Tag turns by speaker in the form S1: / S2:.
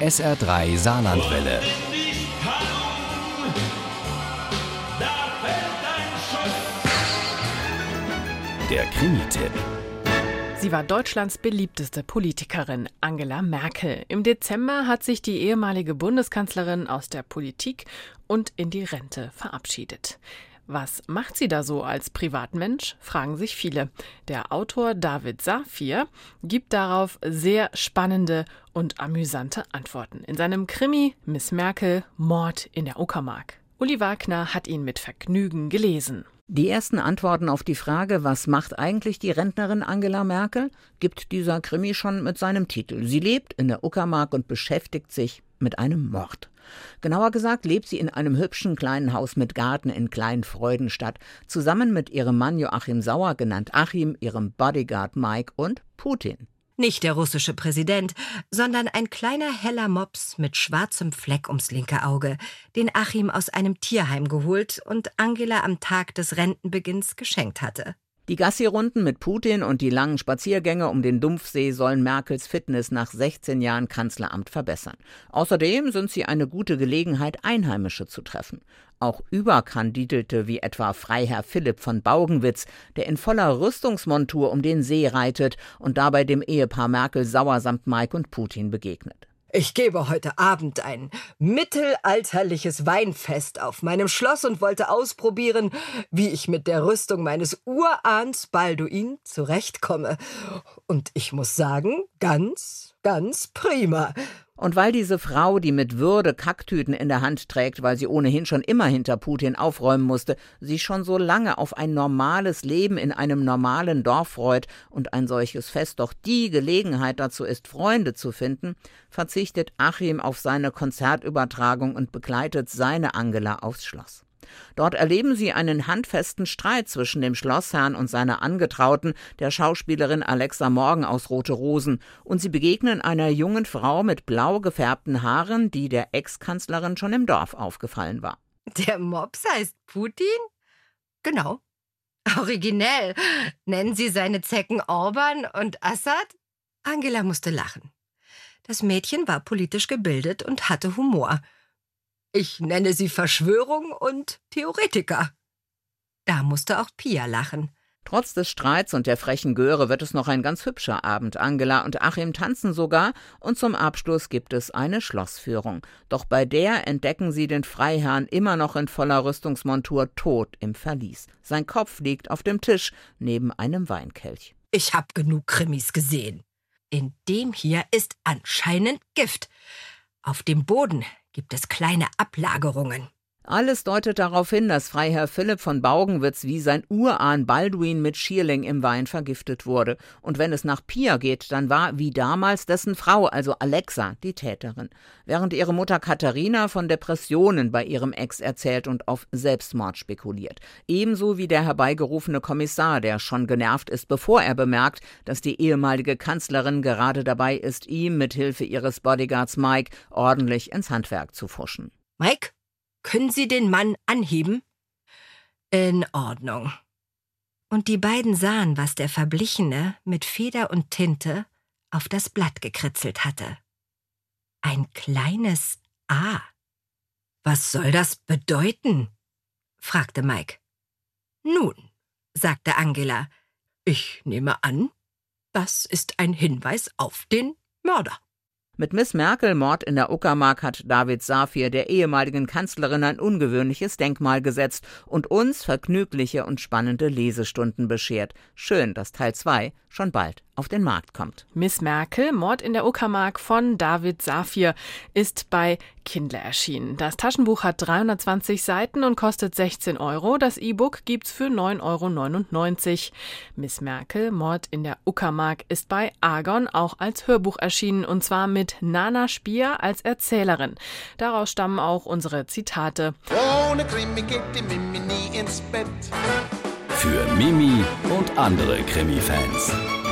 S1: SR3 Saarlandwelle. Der Krimi-Tipp.
S2: Sie war Deutschlands beliebteste Politikerin, Angela Merkel. Im Dezember hat sich die ehemalige Bundeskanzlerin aus der Politik und in die Rente verabschiedet. Was macht sie da so als Privatmensch, fragen sich viele. Der Autor David Safir gibt darauf sehr spannende und amüsante Antworten in seinem Krimi Miss Merkel Mord in der Uckermark. Uli Wagner hat ihn mit Vergnügen gelesen.
S3: Die ersten Antworten auf die Frage, was macht eigentlich die Rentnerin Angela Merkel, gibt dieser Krimi schon mit seinem Titel. Sie lebt in der Uckermark und beschäftigt sich mit einem Mord. Genauer gesagt lebt sie in einem hübschen kleinen Haus mit Garten in Kleinfreudenstadt, zusammen mit ihrem Mann Joachim Sauer, genannt Achim, ihrem Bodyguard Mike und Putin.
S4: Nicht der russische Präsident, sondern ein kleiner heller Mops mit schwarzem Fleck ums linke Auge, den Achim aus einem Tierheim geholt und Angela am Tag des Rentenbeginns geschenkt hatte.
S3: Die Gassi-Runden mit Putin und die langen Spaziergänge um den Dumpfsee sollen Merkels Fitness nach 16 Jahren Kanzleramt verbessern. Außerdem sind sie eine gute Gelegenheit, Einheimische zu treffen. Auch Überkandidelte wie etwa Freiherr Philipp von Baugenwitz, der in voller Rüstungsmontur um den See reitet und dabei dem Ehepaar Merkel sauer samt Mike und Putin begegnet.
S5: Ich gebe heute Abend ein mittelalterliches Weinfest auf meinem Schloss und wollte ausprobieren, wie ich mit der Rüstung meines Urahns Balduin zurechtkomme. Und ich muss sagen, ganz, ganz prima.
S3: Und weil diese Frau, die mit Würde Kacktüten in der Hand trägt, weil sie ohnehin schon immer hinter Putin aufräumen musste, sich schon so lange auf ein normales Leben in einem normalen Dorf freut und ein solches Fest doch die Gelegenheit dazu ist, Freunde zu finden, verzichtet Achim auf seine Konzertübertragung und begleitet seine Angela aufs Schloss. Dort erleben sie einen handfesten Streit zwischen dem Schlossherrn und seiner Angetrauten, der Schauspielerin Alexa Morgan aus Rote Rosen, und sie begegnen einer jungen Frau mit blau gefärbten Haaren, die der Ex-Kanzlerin schon im Dorf aufgefallen war.
S4: Der Mops heißt Putin? Genau. Originell. Nennen Sie seine Zecken Orban und Assad? Angela musste lachen. Das Mädchen war politisch gebildet und hatte Humor.
S5: Ich nenne sie Verschwörung und Theoretiker.
S4: Da musste auch Pia lachen.
S3: Trotz des Streits und der frechen Göre wird es noch ein ganz hübscher Abend. Angela und Achim tanzen sogar und zum Abschluss gibt es eine Schlossführung. Doch bei der entdecken sie den Freiherrn immer noch in voller Rüstungsmontur tot im Verlies. Sein Kopf liegt auf dem Tisch neben einem Weinkelch.
S4: Ich hab genug Krimis gesehen. In dem hier ist anscheinend Gift. Auf dem Boden gibt es kleine Ablagerungen.
S3: Alles deutet darauf hin, dass Freiherr Philipp von Baugenwitz wie sein Urahn Balduin mit Schierling im Wein vergiftet wurde. Und wenn es nach Pia geht, dann war wie damals dessen Frau, also Alexa, die Täterin. Während ihre Mutter Katharina von Depressionen bei ihrem Ex erzählt und auf Selbstmord spekuliert. Ebenso wie der herbeigerufene Kommissar, der schon genervt ist, bevor er bemerkt, dass die ehemalige Kanzlerin gerade dabei ist, ihm mit Hilfe ihres Bodyguards Mike ordentlich ins Handwerk zu fuschen.
S4: Mike? Können Sie den Mann anheben? In Ordnung. Und die beiden sahen, was der Verblichene mit Feder und Tinte auf das Blatt gekritzelt hatte. Ein kleines A. Was soll das bedeuten? fragte Mike. Nun, sagte Angela, ich nehme an, das ist ein Hinweis auf den Mörder.
S3: Mit Miss Merkel Mord in der Uckermark hat David Safir der ehemaligen Kanzlerin ein ungewöhnliches Denkmal gesetzt und uns vergnügliche und spannende Lesestunden beschert. Schön, dass Teil 2 schon bald auf den Markt kommt.
S2: Miss Merkel, Mord in der Uckermark von David Safir, ist bei Kindle erschienen. Das Taschenbuch hat 320 Seiten und kostet 16 Euro. Das E-Book gibt's für 9,99 Euro. Miss Merkel, Mord in der Uckermark, ist bei Argon auch als Hörbuch erschienen und zwar mit Nana Spier als Erzählerin. Daraus stammen auch unsere Zitate.
S1: Ohne Krimi geht die Mimi nie ins Bett. Für Mimi und andere Krimi-Fans.